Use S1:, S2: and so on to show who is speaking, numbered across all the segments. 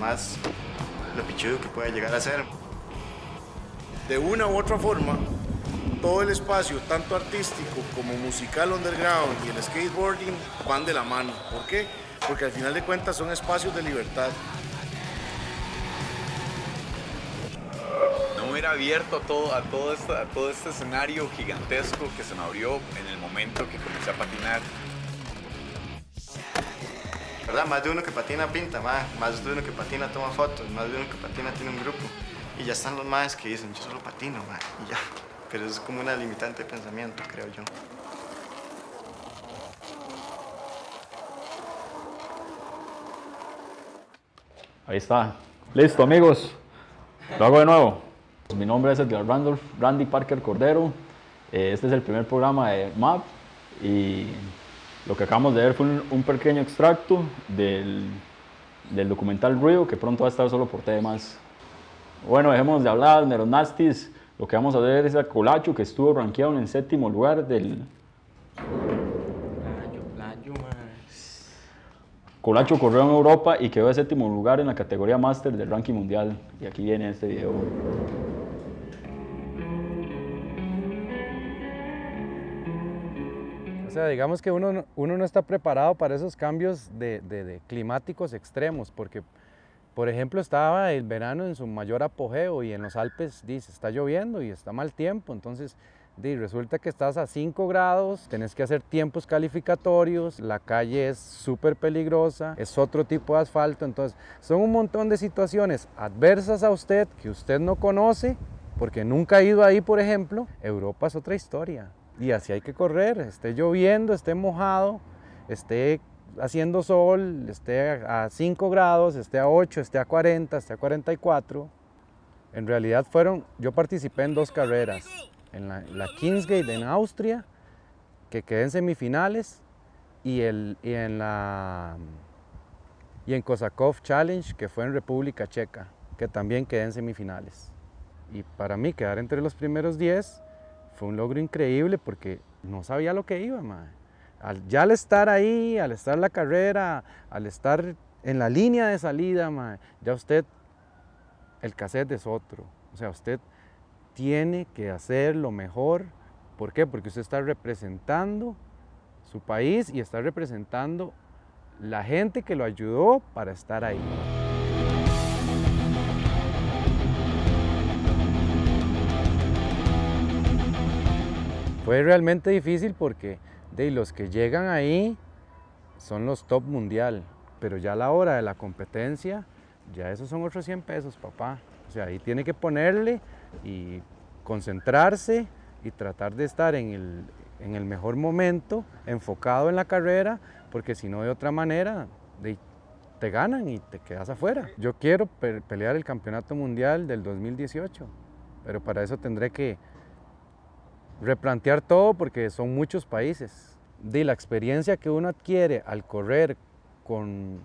S1: demás lo pichudo que puede llegar a ser.
S2: De una u otra forma, todo el espacio, tanto artístico como musical underground y el skateboarding, van de la mano. ¿Por qué? Porque al final de cuentas son espacios de libertad.
S3: No hubiera abierto a todo, a todo, este, a todo este escenario gigantesco que se me abrió en el momento que comencé a patinar.
S1: ¿Verdad? Más de uno que patina pinta, ma. más de uno que patina toma fotos, más de uno que patina tiene un grupo. Y ya están los más que dicen, yo solo patino, y ya. Pero es como una limitante de pensamiento, creo yo.
S4: Ahí está. Listo, amigos. Lo hago de nuevo. Mi nombre es Edgar Randolph, Randy Parker Cordero. Eh, Este es el primer programa de MAP y lo que acabamos de ver fue un, un pequeño extracto del, del documental Ruido que pronto va a estar solo por temas. Bueno, dejemos de hablar nasties. Lo que vamos a ver es a Colacho que estuvo rankeado en el séptimo lugar del. Colacho corrió en Europa y quedó de séptimo lugar en la categoría Master del ranking mundial. Y aquí viene este video.
S5: O sea, digamos que uno, no- uno no está preparado para esos cambios de, de- de climáticos extremos, porque, por ejemplo, estaba el verano en su mayor apogeo y en los Alpes dice, está lloviendo y está mal tiempo, entonces di, resulta que estás a 5 grados, tenés que hacer tiempos calificatorios, la calle es súper peligrosa, es otro tipo de asfalto, entonces son un montón de situaciones adversas a usted que usted no conoce, porque nunca ha ido ahí, por ejemplo, Europa es otra historia. Y así hay que correr, esté lloviendo, esté mojado, esté haciendo sol, esté a 5 grados, esté a 8, esté a 40, esté a 44. En realidad fueron, yo participé en dos carreras, en la, la Kingsgate en Austria, que quedé en semifinales, y, el, y en la y en Kosakov Challenge, que fue en República Checa, que también quedé en semifinales. Y para mí quedar entre los primeros 10 fue un logro increíble porque no sabía lo que iba. Al, ya al estar ahí, al estar en la carrera, al estar en la línea de salida, mae, ya usted, el cassette es otro. O sea, usted tiene que hacer lo mejor. ¿Por qué? Porque usted está representando su país y está representando la gente que lo ayudó para estar ahí. Fue realmente difícil porque de los que llegan ahí son los top mundial, pero ya a la hora de la competencia, ya esos son otros 100 pesos, papá. O sea, ahí tiene que ponerle y concentrarse y tratar de estar en el, en el mejor momento, enfocado en la carrera, porque si no de otra manera de- te ganan y te quedas afuera. Yo quiero pe- pelear el campeonato mundial del 2018, pero para eso tendré que replantear todo porque son muchos países. De la experiencia que uno adquiere al correr con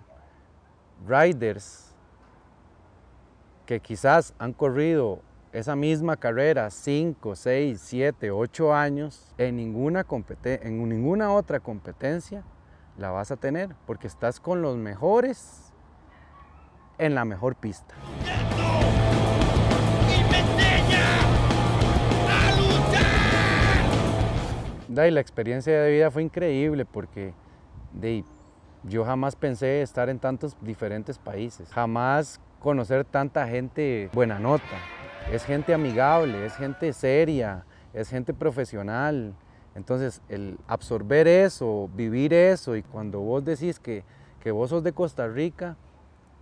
S5: riders que quizás han corrido esa misma carrera 5, 6, 7, 8 años, en ninguna, en ninguna otra competencia la vas a tener porque estás con los mejores en la mejor pista. Y la experiencia de vida fue increíble porque de, yo jamás pensé estar en tantos diferentes países, jamás conocer tanta gente buena nota. Es gente amigable, es gente seria, es gente profesional. Entonces, el absorber eso, vivir eso, y cuando vos decís que, que vos sos de Costa Rica,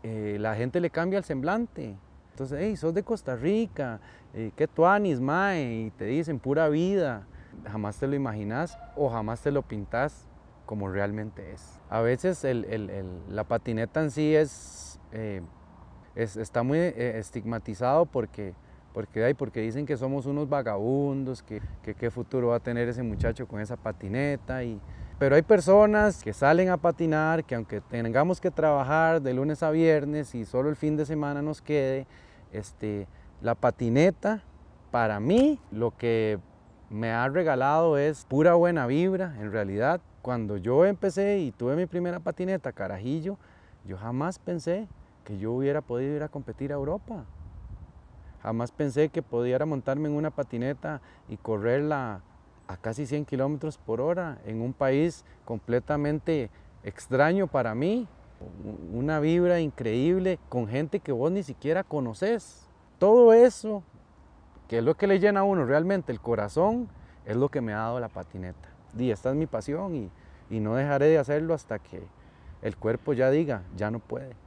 S5: eh, la gente le cambia el semblante. Entonces, hey, sos de Costa Rica, eh, qué tuanis, mae, y te dicen pura vida. Jamás te lo imaginas o jamás te lo pintas como realmente es. A veces el- el- el- la patineta en sí es, eh, es- está muy eh, estigmatizado porque, porque, ay, porque dicen que somos unos vagabundos, que, que qué futuro va a tener ese muchacho con esa patineta. Y, pero hay personas que salen a patinar, que aunque tengamos que trabajar de lunes a viernes y solo el fin de semana nos quede, este, la patineta, para mí, lo que me ha regalado es pura buena vibra, en realidad. Cuando yo empecé y tuve mi primera patineta, carajillo, Yo jamás pensé que yo hubiera podido ir a competir a Europa. Jamás pensé que pudiera montarme en una patineta y correrla a casi 100 kilómetros por hora en un país completamente extraño para mí. Una vibra increíble con gente que vos ni siquiera conoces. Todo eso, que es lo que le llena a uno realmente el corazón, es lo que me ha dado la patineta. Y esta es mi pasión y, y no dejaré de hacerlo hasta que el cuerpo ya diga, ya no puede.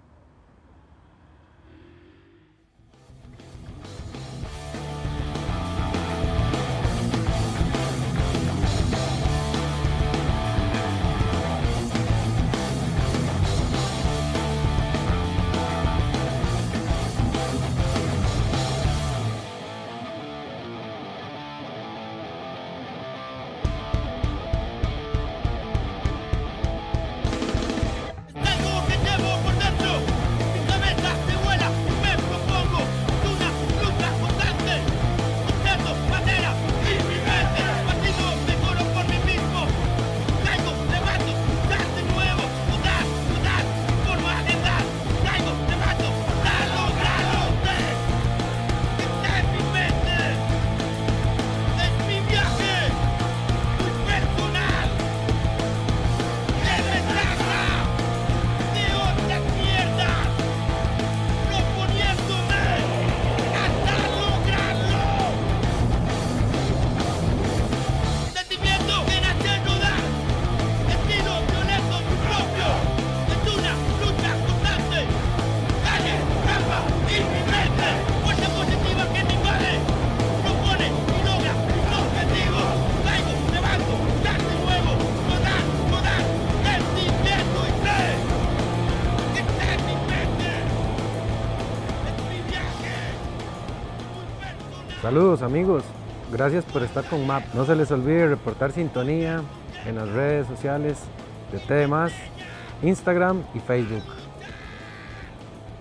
S5: Saludos amigos, gracias por estar con MAP. No se les olvide reportar sintonía en las redes sociales de TDMás, Instagram y Facebook.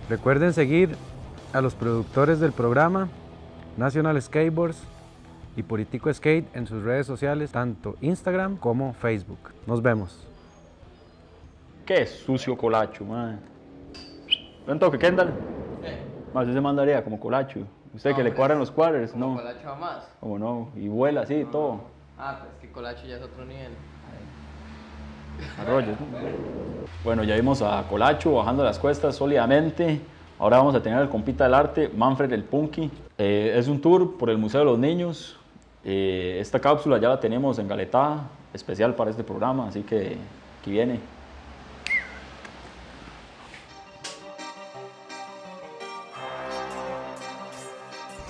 S5: Recuerden seguir a los productores del programa, National Skateboards y Politico Skate en sus redes sociales, tanto Instagram como Facebook. Nos vemos.
S4: Qué sucio colacho, man. ¿Un toque, Kendall? Más usted se mandaría como colacho. Usted que le cuadran los
S6: Como
S4: no.
S6: Colacho va más.
S4: Como no. Y vuela así, todo.
S6: Ah, pues es que Colacho ya es otro nivel.
S4: Arroyos. ¿no? Bueno, ya vimos a Colacho bajando las cuestas sólidamente. Ahora vamos a tener al compita del arte, Manfred el Punky. Eh, es un tour por el Museo de los Niños. Eh, esta cápsula ya la tenemos engaletada, especial para este programa, así que aquí viene.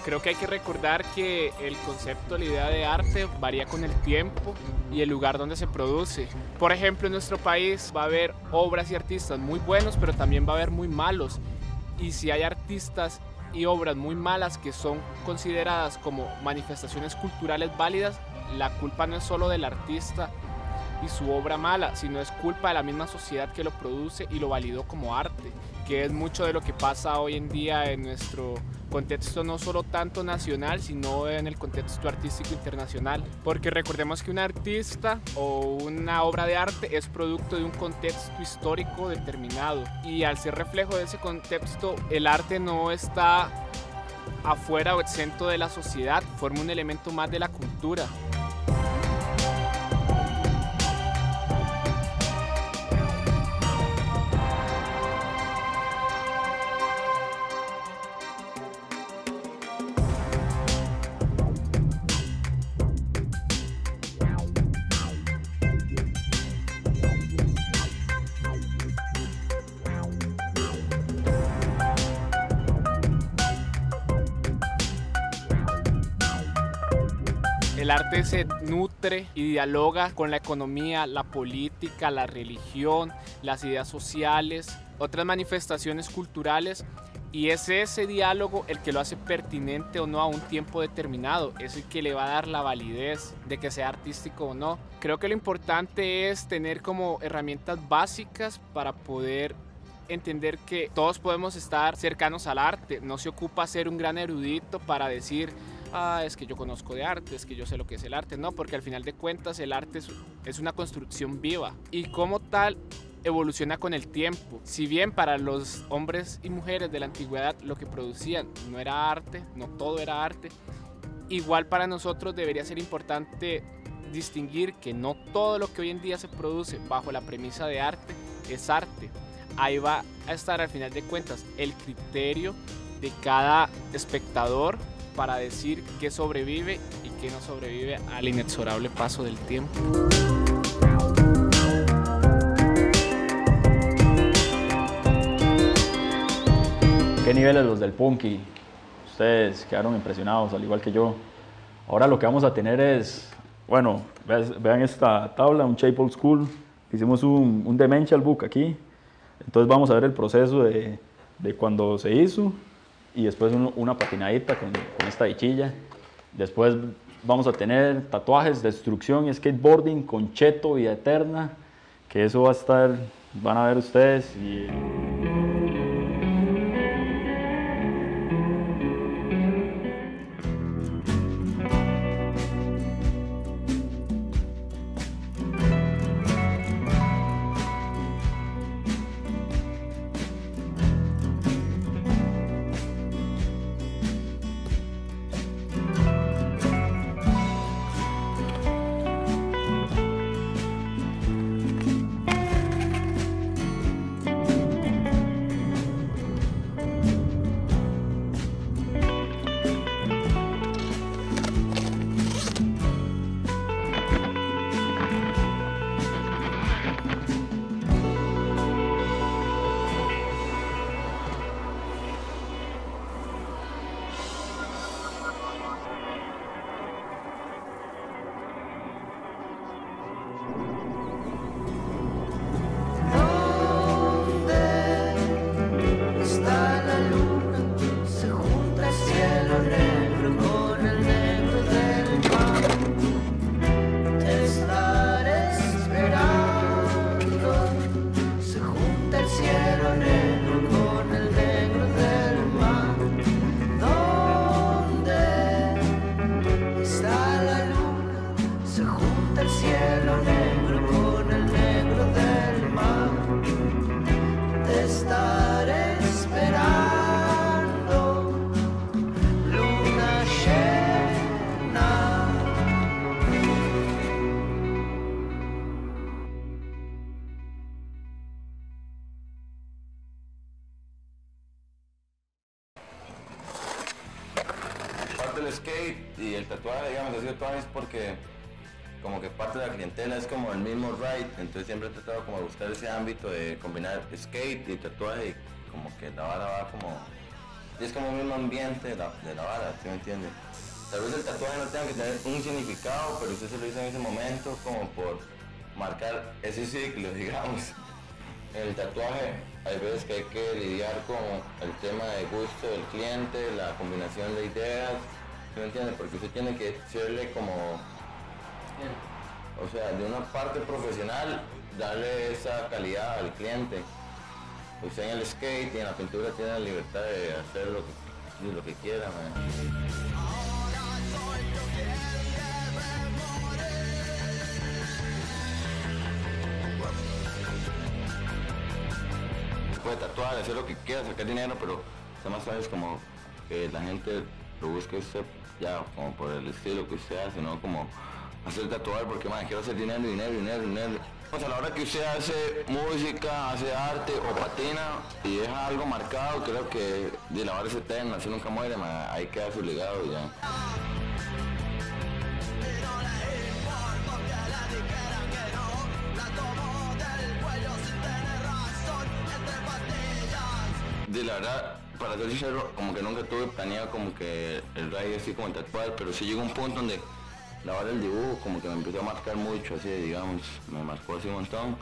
S7: Creo que hay que recordar que el concepto, la idea de arte varía con el tiempo y el lugar donde se produce. Por ejemplo, en nuestro país va a haber obras y artistas muy buenos, pero también va a haber muy malos. Y si hay artistas y obras muy malas que son consideradas como manifestaciones culturales válidas, la culpa no es solo del artista y su obra mala, sino es culpa de la misma sociedad que lo produce y lo validó como arte, que es mucho de lo que pasa hoy en día en nuestro contexto no solo tanto nacional, sino en el contexto artístico internacional. Porque recordemos que un artista o una obra de arte es producto de un contexto histórico determinado. Y al ser reflejo de ese contexto, el arte no está afuera o exento de la sociedad, forma un elemento más de la cultura. Arte se nutre y dialoga con la economía, la política, la religión, las ideas sociales, otras manifestaciones culturales y es ese diálogo el que lo hace pertinente o no a un tiempo determinado, es el que le va a dar la validez de que sea artístico o no. Creo que lo importante es tener como herramientas básicas para poder entender que todos podemos estar cercanos al arte, no se ocupa ser un gran erudito para decir ah, es que yo conozco de arte, es que yo sé lo que es el arte. No, porque al final de cuentas el arte es, es una construcción viva y como tal evoluciona con el tiempo. Si bien para los hombres y mujeres de la antigüedad lo que producían no era arte, no todo era arte, igual para nosotros debería ser importante distinguir que no todo lo que hoy en día se produce bajo la premisa de arte es arte. Ahí va a estar al final de cuentas el criterio de cada espectador para decir qué sobrevive y qué no sobrevive al inexorable paso del tiempo.
S4: ¿Qué niveles los del Punky? Ustedes quedaron impresionados, al igual que yo. Ahora lo que vamos a tener es, bueno, ve- vean esta tabla, un Shape Old School. Hicimos un, un Demential Book aquí. Entonces vamos a ver el proceso de, de cuando se hizo y después un- una patinadita con, esta bichilla. Después vamos a tener tatuajes, destrucción skateboarding con Cheto, Vida Eterna, que eso va a estar, van a ver ustedes.
S8: Es porque como que parte de la clientela es como el mismo ride, entonces siempre he tratado como de buscar ese ámbito de combinar skate y tatuaje y como que la vara va como, es como el mismo ambiente de la, de la vara, ¿sí me entiende? Tal vez el tatuaje no tenga que tener un significado, pero usted se lo hizo en ese momento como por marcar ese ciclo, digamos. En el tatuaje hay veces que hay que lidiar con el tema de gusto del cliente, la combinación de ideas, ¿sí me entiende? Porque usted tiene que serle como, o sea, de una parte profesional, darle esa calidad al cliente. Usted en el skate y en la pintura tiene la libertad de hacer lo que, lo que quiera. man. Puede tatuar, hacer lo que quiera, sacar dinero, pero usted más sabes como que la gente lo busque usted ya como por el estilo que usted hace, no como hacer tatuar porque man, quiero hacer dinero, dinero, dinero, dinero. Pues a la hora que usted hace música, hace arte o patina y deja algo marcado, creo que de la vara es eterna, así nunca muere, man, ahí queda su legado ya. Como que nunca tuve planeado como que el ride así como tatuar, pero sí llegó un punto donde la hora del dibujo como que me empezó a marcar mucho, así digamos, me marcó así un montón.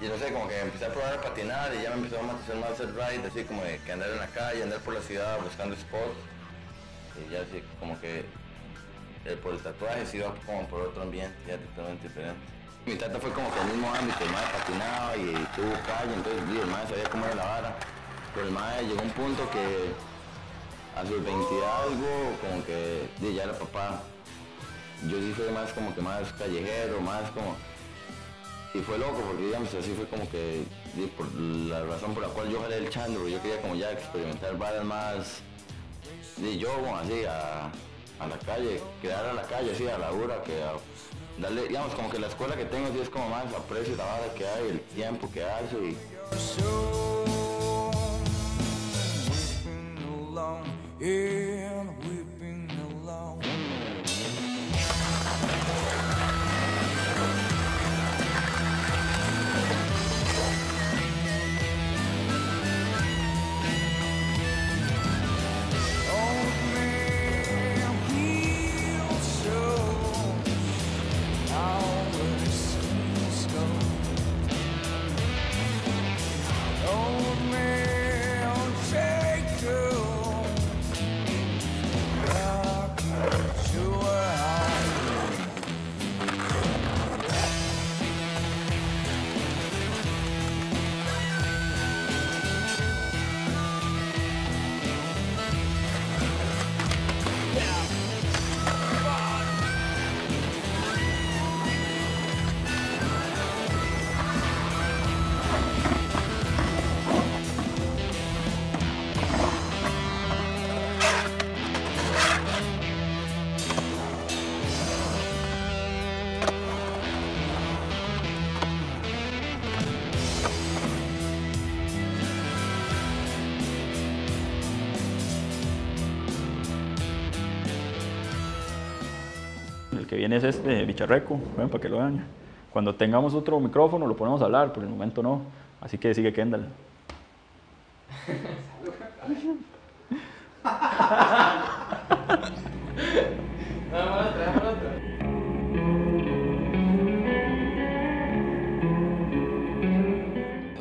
S8: Y no sé, como que empecé a probar a patinar y ya me empezó a hacer más el ride, así como de que andar en la calle, andar por la ciudad buscando spots. Y ya así como que eh, por el tatuaje sí iba como por otro ambiente, ya totalmente diferente. Mi tata fue como que el mismo ámbito, el mae patinaba y tuvo calle, entonces el mae sabía cómo era la vara. El mae llegó un punto que a sus 20 y algo, como que di, ya era papá. Yo sí fui más como que más callejero, más como... Y fue loco, porque digamos, así fue como que la razón por la cual yo jalé el porque yo quería como ya experimentar varas más, y yo así a, a la calle, quedar a la calle, así a la hora, que darle, digamos, como que la escuela que tengo sí es como más aprecio la vara que hay, el tiempo que hace y
S4: El viene es este bicharreco, ven, para que lo vean. Cuando tengamos otro micrófono lo ponemos a hablar, por el momento no. Así que sigue Kendall.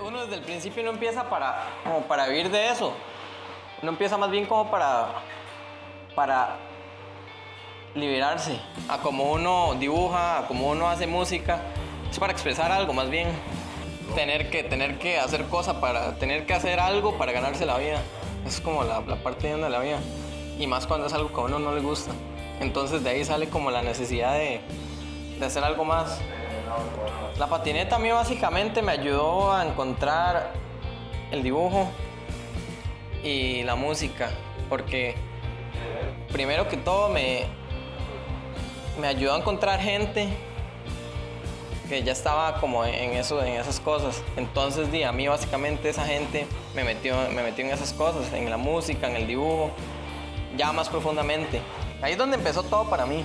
S6: Uno desde el principio no empieza para, como para vivir de eso. Uno empieza más bien como para, para liberarse. A como uno dibuja, a como uno hace música, es para expresar algo más bien. Tener que, tener que hacer cosas para, tener que hacer algo para ganarse la vida. Es como la, la parte de la vida. Y más cuando es algo que a uno no le gusta. Entonces de ahí sale como la necesidad de, de hacer algo más. La patineta a mí básicamente me ayudó a encontrar el dibujo y la música, porque primero que todo me, me ayudó a encontrar gente que ya estaba como en, eso, en esas cosas. Entonces di, a mí básicamente esa gente me metió, me metió en esas cosas, en la música, en el dibujo, ya más profundamente. Ahí es donde empezó todo para mí.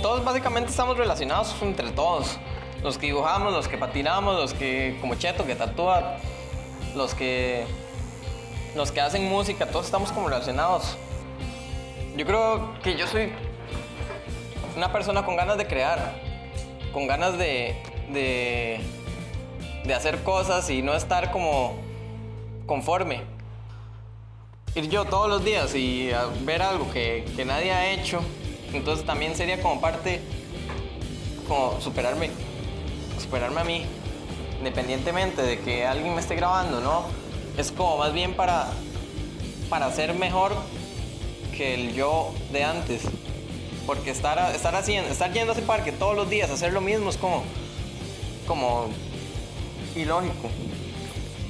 S6: Todos básicamente estamos relacionados entre todos. Los que dibujamos, los que patinamos, los que como Cheto que tatúa, los que los que hacen música, todos estamos como relacionados. Yo creo que yo soy una persona con ganas de crear, con ganas de, de, de hacer cosas y no estar como conforme. Ir yo todos los días y a ver algo que, que nadie ha hecho, entonces también sería como parte, como superarme, superarme a mí, independientemente de que alguien me esté grabando, ¿no? Es como más bien para, para ser mejor que el yo de antes. Porque estar, estar, haciendo, estar yendo a ese parque todos los días, hacer lo mismo es como, como ilógico.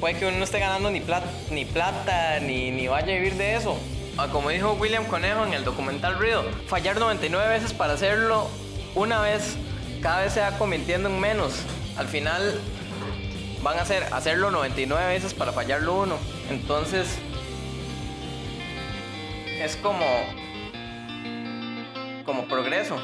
S6: Puede que uno no esté ganando ni plata, ni, plata, ni, ni vaya a vivir de eso. Ah, Como dijo William Conejo en el documental Ruido, fallar 99 veces para hacerlo una vez, cada vez se va convirtiendo en menos. Al final van a hacer hacerlo 99 veces para fallarlo uno. Entonces es como como progreso.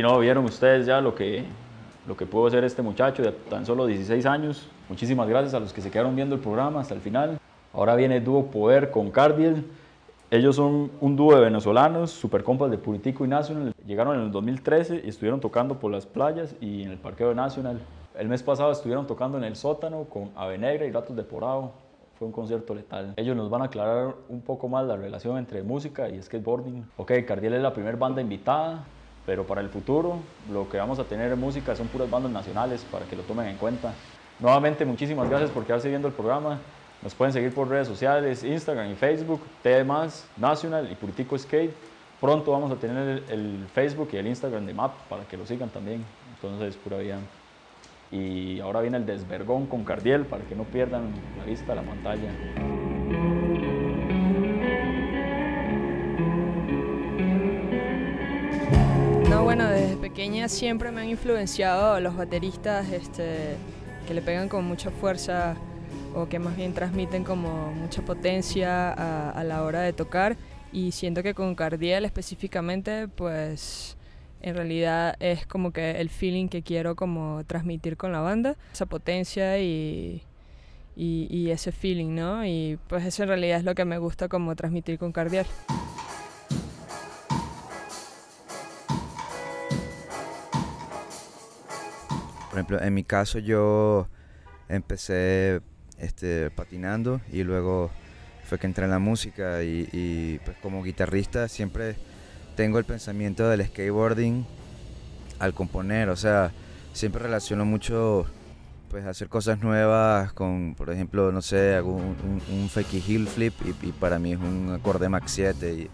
S9: Y no,
S4: vieron ustedes ya lo que, lo que pudo hacer este muchacho de tan solo 16 años. Muchísimas gracias a los que se quedaron viendo el programa hasta el final. Ahora viene dúo Poder con Cardiel. Ellos son un dúo de venezolanos, super compas de Puritico y National. Llegaron en el 2013 y estuvieron tocando por las playas y en el parqueo de National. El mes pasado estuvieron tocando en el sótano con Ave Negra y Ratos de Porado. Fue un concierto letal. Ellos nos van a aclarar un poco más la relación entre música y skateboarding. Ok, Cardiel es la primera banda invitada, pero para el futuro lo que vamos a tener en música son puras bandas nacionales para que lo tomen en cuenta. Nuevamente, muchísimas gracias por quedarse viendo el programa. Nos pueden seguir por redes sociales, Instagram y Facebook, TD National y Puritico Skate. Pronto vamos a tener el, el Facebook y el Instagram de MAP para que lo sigan también. Entonces, pura vida. Y ahora viene el desvergón con Cardiel para que no pierdan la vista de la pantalla.
S10: Pequeña siempre me han influenciado los bateristas este, que le pegan con mucha fuerza o que más bien transmiten como mucha potencia a, a la hora de tocar y siento que con Cardiel específicamente pues en realidad es como que el feeling que quiero como transmitir con la banda, esa potencia y, y, y ese feeling, ¿no? Y pues eso en realidad es lo que me gusta como transmitir con Cardiel.
S11: Por ejemplo, en mi caso yo empecé este, patinando y luego fue que entré en la música y, pues como guitarrista siempre tengo el pensamiento del skateboarding al componer, o sea, siempre relaciono mucho pues hacer cosas nuevas con, por ejemplo, no sé, hago un, un, fakey heel flip y, para mí es un acorde Max 7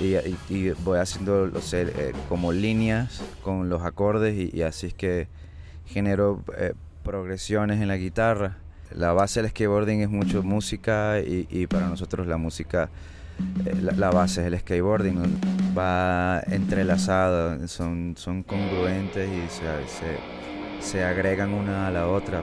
S11: y, y, voy haciendo no sé, eh, como líneas con los acordes y así es que genero eh, progresiones en la guitarra. La base del skateboarding es mucho música y, y para nosotros la música, eh, la, base es el skateboarding, va entrelazado, son, son congruentes y se, se, se agregan una a la otra.